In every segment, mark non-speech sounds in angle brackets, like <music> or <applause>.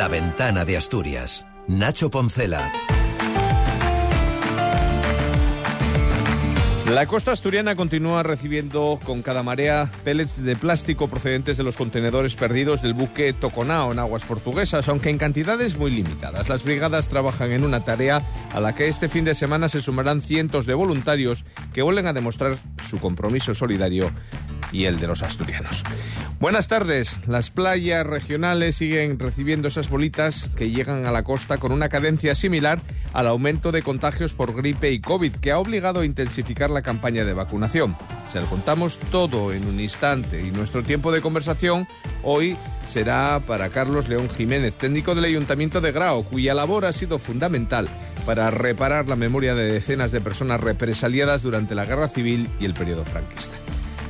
La ventana de Asturias. Nacho Poncela. La costa asturiana continúa recibiendo con cada marea pellets de plástico procedentes de los contenedores perdidos del buque Toconao en aguas portuguesas, aunque en cantidades muy limitadas. Las brigadas trabajan en una tarea a la que este fin de semana se sumarán cientos de voluntarios que vuelven a demostrar su compromiso solidario y el de los asturianos. Buenas tardes. Las playas regionales siguen recibiendo esas bolitas que llegan a la costa con una cadencia similar al aumento de contagios por gripe y COVID, que ha obligado a intensificar la campaña de vacunación. Se lo contamos todo en un instante y nuestro tiempo de conversación hoy será para Carlos León Jiménez, técnico del Ayuntamiento de Grao, cuya labor ha sido fundamental para reparar la memoria de decenas de personas represaliadas durante la Guerra Civil y el periodo franquista.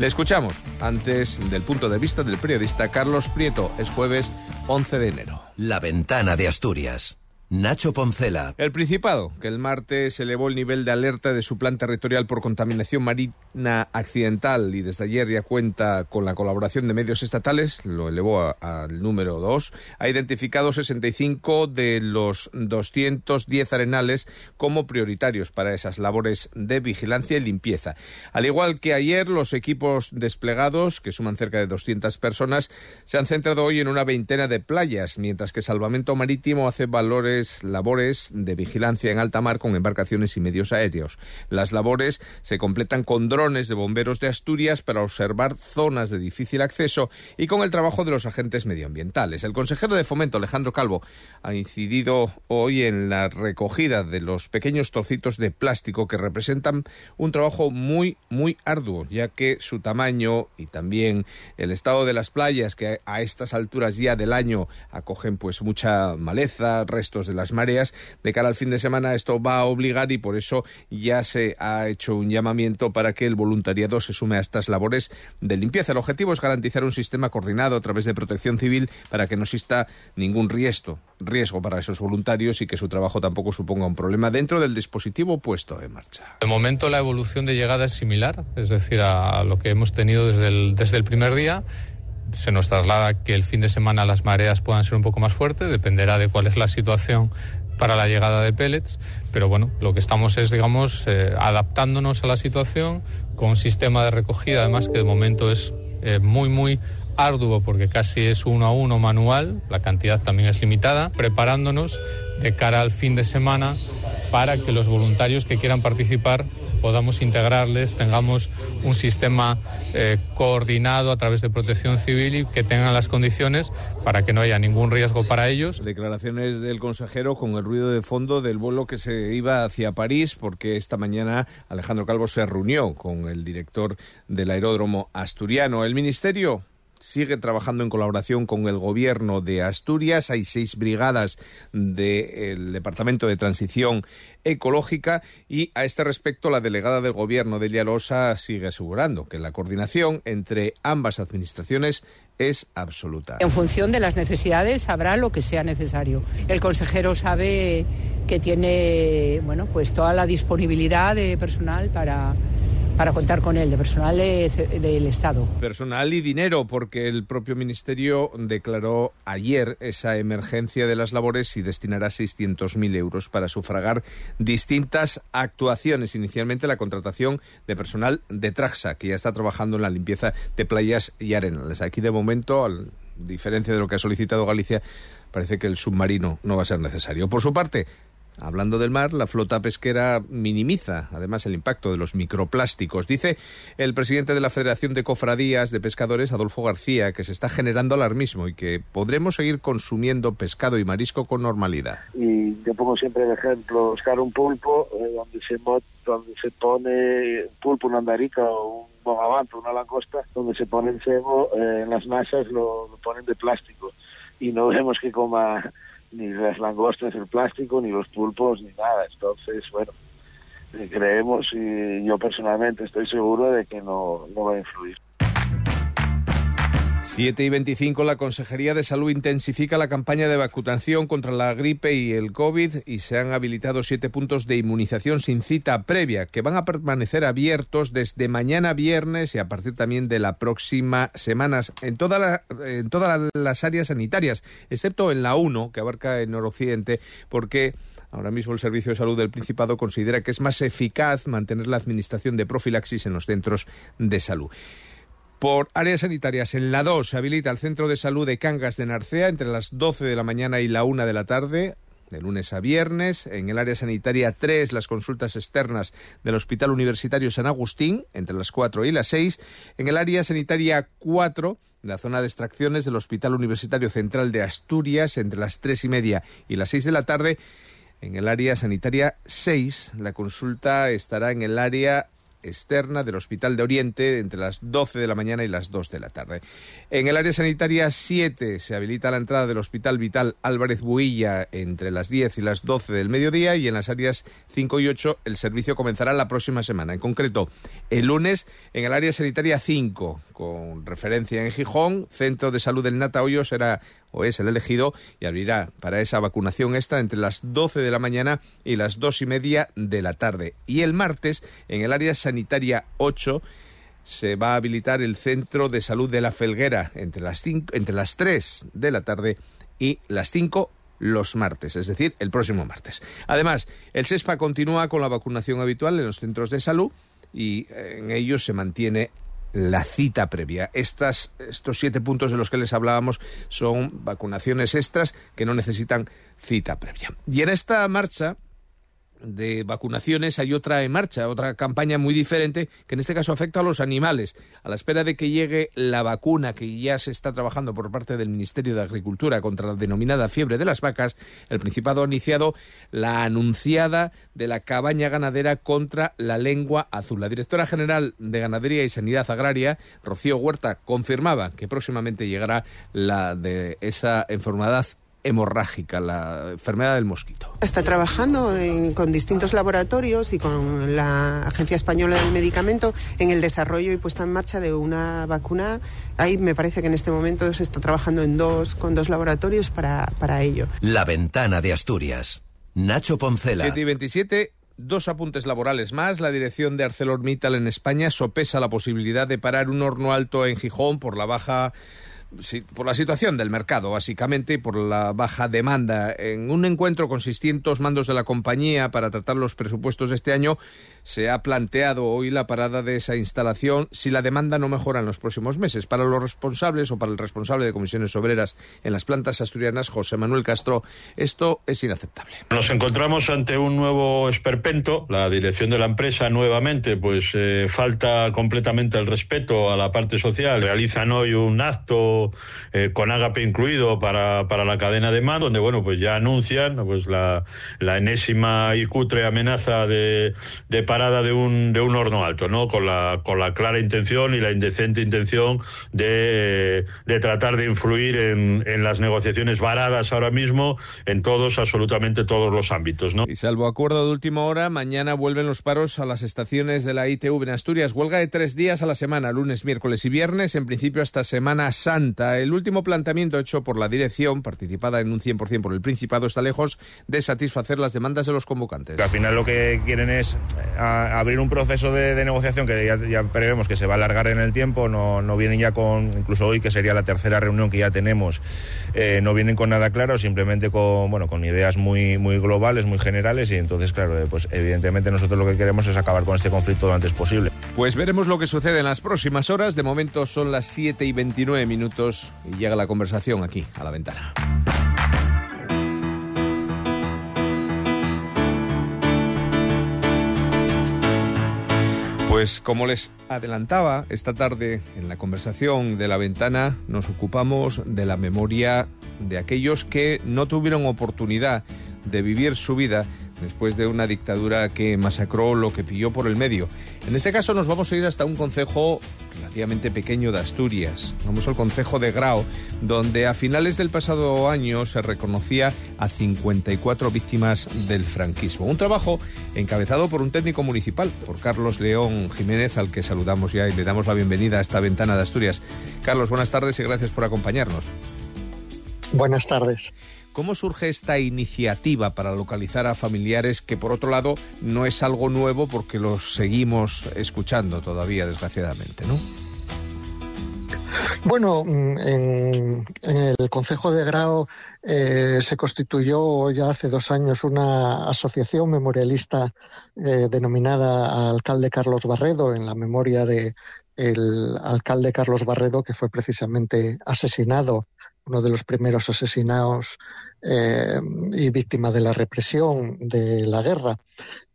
Le escuchamos antes del punto de vista del periodista Carlos Prieto. Es jueves 11 de enero. La ventana de Asturias. Nacho Poncela. El Principado, que el martes elevó el nivel de alerta de su plan territorial por contaminación marina accidental y desde ayer ya cuenta con la colaboración de medios estatales, lo elevó al número 2, ha identificado 65 de los 210 arenales como prioritarios para esas labores de vigilancia y limpieza. Al igual que ayer, los equipos desplegados, que suman cerca de 200 personas, se han centrado hoy en una veintena de playas, mientras que Salvamento Marítimo hace valores labores de vigilancia en alta mar con embarcaciones y medios aéreos. Las labores se completan con drones de bomberos de Asturias para observar zonas de difícil acceso y con el trabajo de los agentes medioambientales. El consejero de Fomento, Alejandro Calvo, ha incidido hoy en la recogida de los pequeños trocitos de plástico que representan un trabajo muy, muy arduo, ya que su tamaño y también el estado de las playas, que a estas alturas ya del año acogen pues mucha maleza, restos de las mareas. De cara al fin de semana esto va a obligar y por eso ya se ha hecho un llamamiento para que el voluntariado se sume a estas labores de limpieza. El objetivo es garantizar un sistema coordinado a través de protección civil para que no exista ningún riesgo, riesgo para esos voluntarios y que su trabajo tampoco suponga un problema dentro del dispositivo puesto en marcha. De momento la evolución de llegada es similar, es decir, a lo que hemos tenido desde el, desde el primer día se nos traslada que el fin de semana las mareas puedan ser un poco más fuertes, dependerá de cuál es la situación para la llegada de pellets, pero bueno, lo que estamos es, digamos, eh, adaptándonos a la situación con un sistema de recogida, además que de momento es eh, muy, muy arduo porque casi es uno a uno manual, la cantidad también es limitada, preparándonos de cara al fin de semana para que los voluntarios que quieran participar podamos integrarles, tengamos un sistema eh, coordinado a través de protección civil y que tengan las condiciones para que no haya ningún riesgo para ellos. Declaraciones del consejero con el ruido de fondo del vuelo que se iba hacia París porque esta mañana Alejandro Calvo se reunió con el director del aeródromo asturiano. El ministerio sigue trabajando en colaboración con el gobierno de Asturias. Hay seis brigadas del Departamento de Transición Ecológica y a este respecto la delegada del gobierno de Losa sigue asegurando que la coordinación entre ambas administraciones es absoluta. En función de las necesidades habrá lo que sea necesario. El consejero sabe que tiene bueno, pues toda la disponibilidad de personal para para contar con él, de personal del Estado. Personal y dinero, porque el propio Ministerio declaró ayer esa emergencia de las labores y destinará 600.000 euros para sufragar distintas actuaciones. Inicialmente la contratación de personal de Traxa, que ya está trabajando en la limpieza de playas y arenales. Aquí de momento, a diferencia de lo que ha solicitado Galicia, parece que el submarino no va a ser necesario. Por su parte, Hablando del mar, la flota pesquera minimiza además el impacto de los microplásticos. Dice el presidente de la Federación de Cofradías de Pescadores, Adolfo García, que se está generando alarmismo y que podremos seguir consumiendo pescado y marisco con normalidad. Y yo pongo siempre el ejemplo, buscar un pulpo eh, donde, se, donde se pone pulpo, una andarica o un bogavanto, una langosta, donde se pone el cebo, eh, en las masas lo ponen de plástico y no vemos que coma ni las langostas, el plástico, ni los pulpos, ni nada. Entonces, bueno, eh, creemos y yo personalmente estoy seguro de que no, no va a influir. 7 y 25, la Consejería de Salud intensifica la campaña de vacunación contra la gripe y el COVID y se han habilitado siete puntos de inmunización sin cita previa que van a permanecer abiertos desde mañana viernes y a partir también de la próxima semana en, en todas las áreas sanitarias, excepto en la 1, que abarca el noroccidente, porque Ahora mismo el Servicio de Salud del Principado considera que es más eficaz mantener la administración de profilaxis en los centros de salud. Por áreas sanitarias, en la 2 se habilita el Centro de Salud de Cangas de Narcea entre las 12 de la mañana y la 1 de la tarde de lunes a viernes. En el área sanitaria 3, las consultas externas del Hospital Universitario San Agustín, entre las 4 y las 6. En el área sanitaria 4, la zona de extracciones del Hospital Universitario Central de Asturias, entre las 3 y media y las 6 de la tarde. En el área sanitaria 6, la consulta estará en el área externa del Hospital de Oriente entre las 12 de la mañana y las 2 de la tarde. En el área sanitaria 7 se habilita la entrada del Hospital Vital Álvarez Builla entre las 10 y las 12 del mediodía y en las áreas 5 y 8 el servicio comenzará la próxima semana. En concreto, el lunes en el área sanitaria 5, con referencia en Gijón, Centro de Salud del Nata Hoyo será o es el elegido y abrirá para esa vacunación extra entre las 12 de la mañana y las 2 y media de la tarde. Y el martes en el área sanitaria 8 se va a habilitar el Centro de Salud de la Felguera entre las, entre las 3 de la tarde y las 5 los martes, es decir, el próximo martes. Además, el SESPA continúa con la vacunación habitual en los centros de salud y eh, en ellos se mantiene la cita previa. Estas, estos siete puntos de los que les hablábamos son vacunaciones extras que no necesitan cita previa. Y en esta marcha de vacunaciones hay otra en marcha, otra campaña muy diferente que en este caso afecta a los animales. A la espera de que llegue la vacuna que ya se está trabajando por parte del Ministerio de Agricultura contra la denominada fiebre de las vacas, el Principado ha iniciado la anunciada de la cabaña ganadera contra la lengua azul. La directora general de Ganadería y Sanidad Agraria, Rocío Huerta, confirmaba que próximamente llegará la de esa enfermedad hemorrágica, la enfermedad del mosquito. Está trabajando con distintos laboratorios y con la Agencia Española del Medicamento en el desarrollo y puesta en marcha de una vacuna. Ahí me parece que en este momento se está trabajando en dos, con dos laboratorios para, para ello. La ventana de Asturias. Nacho Poncela. 7 y 27. Dos apuntes laborales más. La dirección de ArcelorMittal en España sopesa la posibilidad de parar un horno alto en Gijón por la baja por la situación del mercado, básicamente, y por la baja demanda. En un encuentro con 600 mandos de la compañía para tratar los presupuestos de este año, se ha planteado hoy la parada de esa instalación si la demanda no mejora en los próximos meses. Para los responsables o para el responsable de comisiones obreras en las plantas asturianas, José Manuel Castro, esto es inaceptable. Nos encontramos ante un nuevo esperpento. La dirección de la empresa nuevamente pues eh, falta completamente el respeto a la parte social. Realizan hoy un acto eh, con ágape incluido para, para la cadena de mando, donde bueno pues ya anuncian pues la, la enésima y cutre amenaza de, de parada de un, de un horno alto, ¿no? Con la, con la clara intención y la indecente intención de, de tratar de influir en, en, las negociaciones varadas ahora mismo en todos, absolutamente todos los ámbitos, ¿no? Y salvo acuerdo de última hora, mañana vuelven los paros a las estaciones de la ITV en Asturias. Huelga de tres días a la semana, lunes, miércoles y viernes, en principio hasta Semana Santa. El último planteamiento hecho por la dirección, participada en un 100% por el Principado, está lejos de satisfacer las demandas de los convocantes. al final lo que quieren es abrir un proceso de, negociación que ya, prevemos que se va a alargar en el tiempo, no, no vienen ya con, incluso hoy que sería la tercera reunión que ya tenemos, eh, no vienen con nada claro, simplemente con, bueno, con ideas muy, muy globales, muy generales y entonces, claro, eh, pues evidentemente nosotros lo que queremos es acabar con este conflicto lo antes posible. Pues veremos lo que sucede en las próximas horas, de momento son las 7 y 29 minutos y llega la conversación aquí, a la ventana. Pues como les adelantaba esta tarde en la conversación de la ventana, nos ocupamos de la memoria de aquellos que no tuvieron oportunidad de vivir su vida después de una dictadura que masacró lo que pilló por el medio. En este caso nos vamos a ir hasta un concejo relativamente pequeño de Asturias. Vamos al concejo de Grao, donde a finales del pasado año se reconocía a 54 víctimas del franquismo. Un trabajo encabezado por un técnico municipal, por Carlos León Jiménez, al que saludamos ya y le damos la bienvenida a esta ventana de Asturias. Carlos, buenas tardes y gracias por acompañarnos. Buenas tardes. ¿Cómo surge esta iniciativa para localizar a familiares que, por otro lado, no es algo nuevo porque los seguimos escuchando todavía, desgraciadamente, ¿no? Bueno, mm, en, el Consejo de Grao eh, se constituyó ya hace dos años una asociación memorialista eh, denominada Alcalde Carlos Barredo en la memoria de alcalde Carlos Barredo, que fue precisamente asesinado uno de los primeros asesinados eh, y víctima de la represión de la guerra.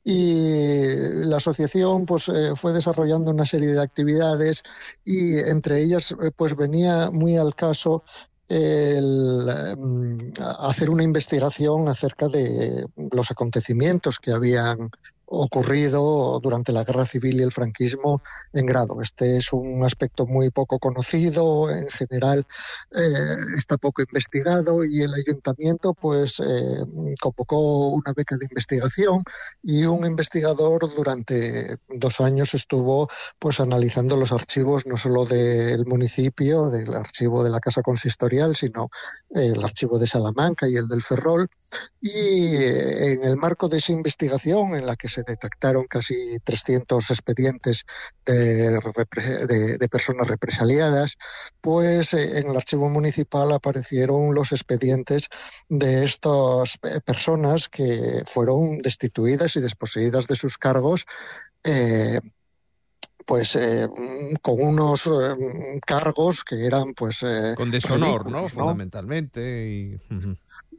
Y la asociación pues, eh, fue desarrollando una serie de actividades y entre ellas eh, pues, venía muy al caso el, hacer una investigación acerca de los acontecimientos que habían ocurrido durante la guerra civil y el franquismo en grado. Este es un aspecto muy poco conocido, en general eh, está poco investigado y el ayuntamiento pues eh, convocó una beca de investigación y un investigador durante dos años estuvo pues analizando los archivos no solo del municipio, del archivo de la Casa Consistorial, sino el archivo de Salamanca y el del Ferrol y eh, en el marco de esa investigación en la que se detectaron casi 300 expedientes de, personas represaliadas, pues eh, en el archivo municipal aparecieron los expedientes de estas personas que fueron destituidas y desposeídas de sus cargos eh, pues eh, con unos eh, cargos que eran pues eh, con deshonor no fundamentalmente y...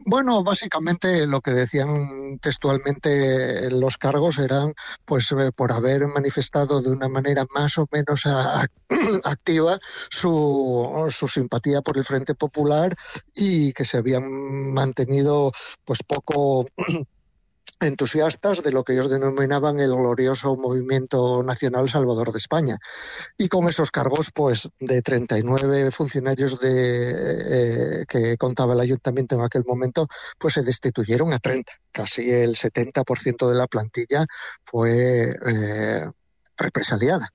bueno básicamente lo que decían textualmente los cargos eran pues por haber manifestado de una manera más o menos <clears throat> activa su, su simpatía por el Frente Popular y que se habían mantenido pues poco <clears throat> entusiastas de lo que ellos denominaban el glorioso movimiento nacional salvador de España. Y con esos cargos, pues de 39 funcionarios de, eh, que contaba el ayuntamiento en aquel momento, pues se destituyeron a 30. Casi el 70% de la plantilla fue eh, represaliada.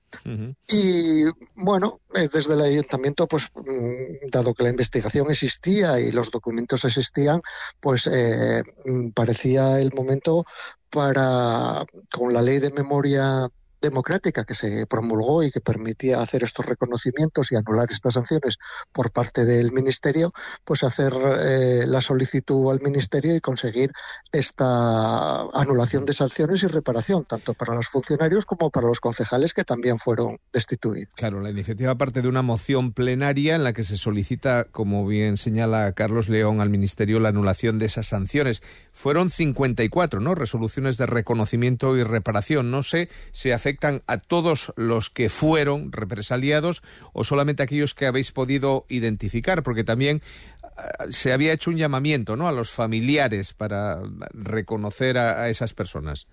Y bueno, eh, desde el ayuntamiento, pues mm, dado que la investigación existía y los documentos existían, pues eh, mm, parecía el momento para, con la ley de memoria democrática que se promulgó y que permitía hacer estos reconocimientos y anular estas sanciones por parte del Ministerio, pues hacer eh, la solicitud al Ministerio y conseguir esta anulación de sanciones y reparación, tanto para los funcionarios como para los concejales que también fueron destituidos. Claro, la iniciativa parte de una moción plenaria en la que se solicita, como bien señala Carlos León, al Ministerio la anulación de esas sanciones. Fueron 54, ¿no? Resoluciones de reconocimiento y reparación. No sé si afecta afectan a todos los que fueron represaliados o solamente aquellos que habéis podido identificar? Porque también eh, se había hecho un llamamiento ¿no? a los familiares para reconocer a esas personas.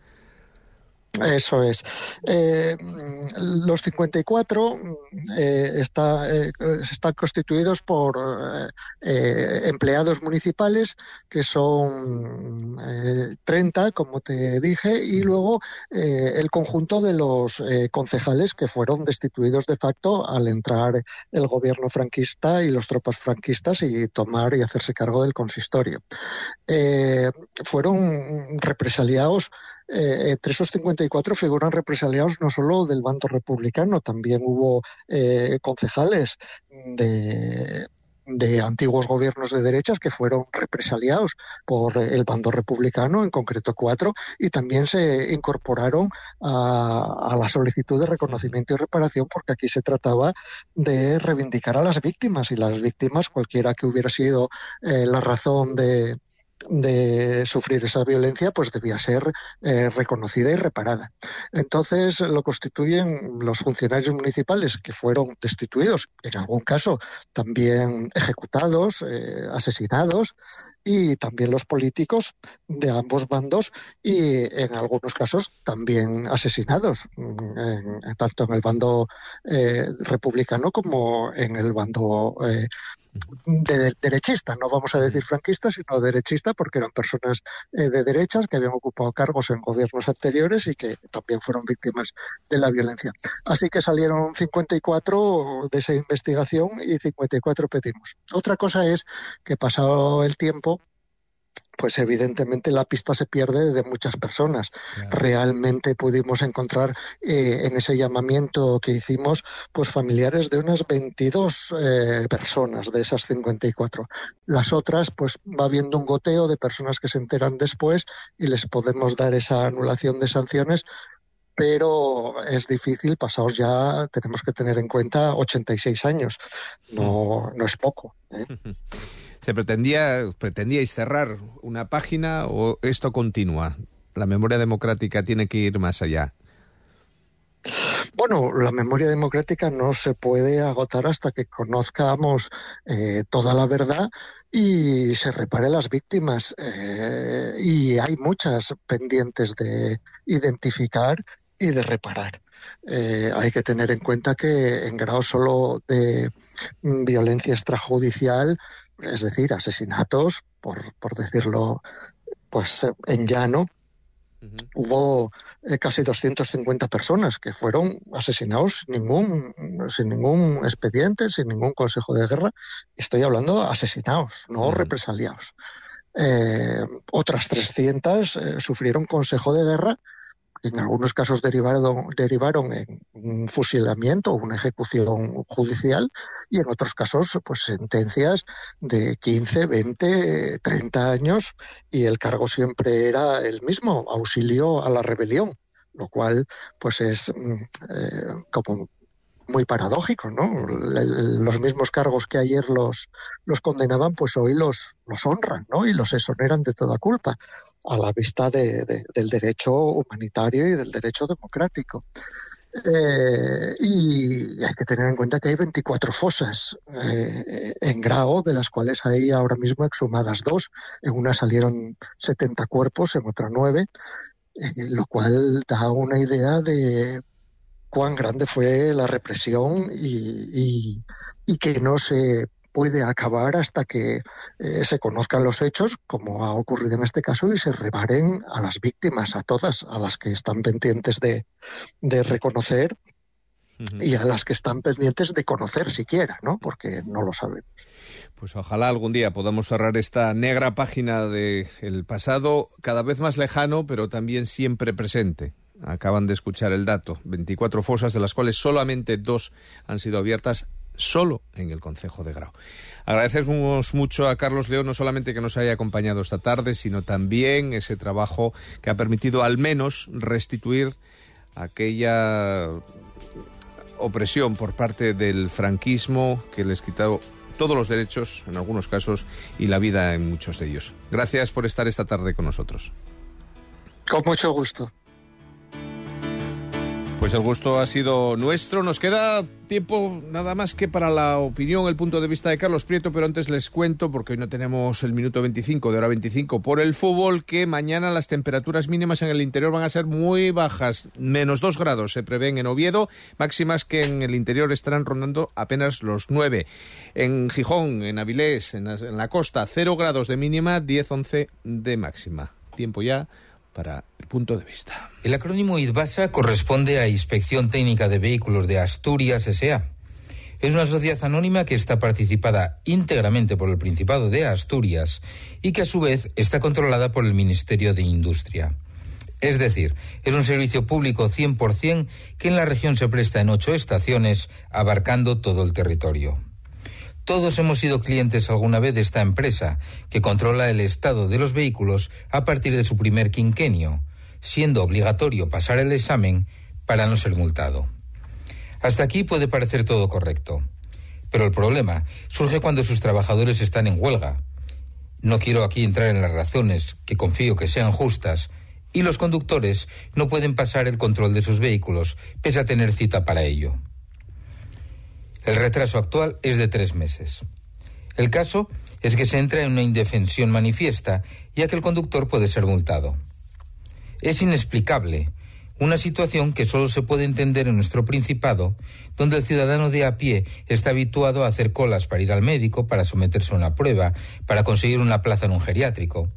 Eso es. Eh, los 54 eh, está, eh, están constituidos por eh, empleados municipales, que son 30, como te dije, y luego el conjunto de los concejales que fueron destituidos de facto al entrar el gobierno franquista y los tropas franquistas y tomar y hacerse cargo del consistorio. fueron represaliados eh, entre esos 54 figuran represaliados no solo del bando republicano, también hubo eh, concejales de, antiguos gobiernos de derechas que fueron represaliados por el bando republicano, en concreto cuatro, y también se incorporaron a, la solicitud de reconocimiento y reparación porque aquí se trataba de reivindicar a las víctimas y las víctimas, cualquiera que hubiera sido eh, la razón de, de sufrir esa violencia, pues debía ser eh, reconocida y reparada. Entonces lo constituyen los funcionarios municipales que fueron destituidos, en algún caso también ejecutados, eh, asesinados, y también los políticos de ambos bandos y en algunos casos también asesinados, tanto en el bando eh, republicano como en el bando de derechista, no vamos a decir franquista, sino derechista, porque eran personas eh, de derechas que habían ocupado cargos en gobiernos anteriores y que también fueron víctimas de la violencia. Así que salieron 54 de esa investigación y 54 pedimos. Otra cosa es que pasado el tiempo, pues evidentemente la pista se pierde de muchas personas. Realmente pudimos encontrar eh, en ese llamamiento que hicimos, pues familiares de unas 22 eh, personas de esas 54. Las otras, pues va habiendo un goteo de personas que se enteran después y les podemos dar esa anulación de sanciones pero es difícil, pasados ya tenemos que tener en cuenta 86 años, no, no es poco. ¿eh? <laughs> ¿Se pretendía, pretendíais cerrar una página o esto continúa? ¿La memoria democrática tiene que ir más allá? Bueno, la memoria democrática no se puede agotar hasta que conozcamos eh, toda la verdad y se repare las víctimas. Eh, y hay muchas pendientes de identificar y de reparar. Eh, hay que tener en cuenta que en grado solo de violencia extrajudicial es decir, asesinatos, por, por decirlo pues en llano, hubo eh, casi 250 personas que fueron asesinados sin ningún, sin ningún expediente, sin ningún consejo de guerra. Estoy hablando de asesinados, no represaliados. Eh, otras 300 eh, sufrieron consejo de guerra en algunos casos derivaron, derivaron en un fusilamiento o una ejecución judicial y en otros casos pues sentencias de 15, 20, 30 años y el cargo siempre era el mismo, auxilio a la rebelión, lo cual pues es mm, eh, como muy paradójico, ¿no? los mismos cargos que ayer los, los condenaban, pues hoy los, los honran, ¿no? Y los exoneran de toda culpa, a la vista de, del derecho humanitario y del derecho democrático. Eh, y hay que tener en cuenta que hay 24 fosas eh, en Grao, de las cuales hay ahora mismo exhumadas dos. En una salieron 70 cuerpos, en otra nueve, eh, lo cual da una idea de cuán grande fue la represión y, que no se puede acabar hasta que eh, se conozcan los hechos, como ha ocurrido en este caso, y se reparen a las víctimas, a todas, a las que están pendientes de, reconocer y a las que están pendientes de conocer siquiera, ¿no? Porque no lo sabemos. Pues ojalá algún día podamos cerrar esta negra página del pasado, cada vez más lejano, pero también siempre presente. Acaban de escuchar el dato. 24 fosas, de las cuales solamente dos han sido abiertas solo en el Concejo de Grau. Agradecemos mucho a Carlos León, no solamente que nos haya acompañado esta tarde, sino también ese trabajo que ha permitido al menos restituir aquella opresión por parte del franquismo que les quitó todos los derechos, en algunos casos, y la vida en muchos de ellos. Gracias por estar esta tarde con nosotros. Con mucho gusto. Pues el gusto ha sido nuestro. Nos queda tiempo nada más que para la opinión, el punto de vista de Carlos Prieto, pero antes les cuento, porque hoy no tenemos el minuto 25 de hora 25 por el fútbol, que mañana las temperaturas mínimas en el interior van a ser muy bajas, menos 2 grados se prevén en Oviedo, máximas que en el interior estarán rondando apenas los 9. En Gijón, en Avilés, en la, en la costa, 0 grados de mínima, 10-11 de máxima. Tiempo ya para el punto de vista. El acrónimo IDVASA corresponde a Inspección Técnica de Vehículos de Asturias S.A. Es una sociedad anónima que está participada íntegramente por el Principado de Asturias y que a su vez está controlada por el Ministerio de Industria. Es decir, es un servicio público 100% que en la región se presta en ocho estaciones, abarcando todo el territorio. Todos hemos sido clientes alguna vez de esta empresa, que controla el estado de los vehículos a partir de su primer quinquenio, siendo obligatorio pasar el examen para no ser multado. Hasta aquí puede parecer todo correcto. Pero el problema surge cuando sus trabajadores están en huelga. No quiero aquí entrar en las razones, que confío que sean justas, y los conductores no pueden pasar el control de sus vehículos, pese a tener cita para ello. El retraso actual es de tres meses. El caso es que se entra en una indefensión manifiesta, ya que el conductor puede ser multado. Es inexplicable, una situación que solo se puede entender en nuestro Principado, donde el ciudadano de a pie está habituado a hacer colas para ir al médico, para someterse a una prueba, para conseguir una plaza en un geriátrico.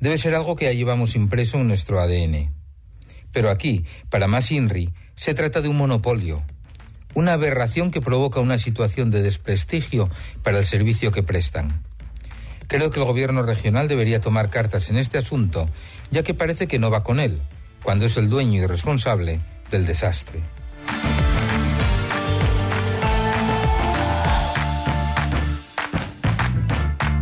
Debe ser algo que ya llevamos impreso en nuestro ADN. Pero aquí, para más INRI, se trata de un monopolio, una aberración que provoca una situación de desprestigio para el servicio que prestan. Creo que el gobierno regional debería tomar cartas en este asunto, ya que parece que no va con él, cuando es el dueño y responsable del desastre.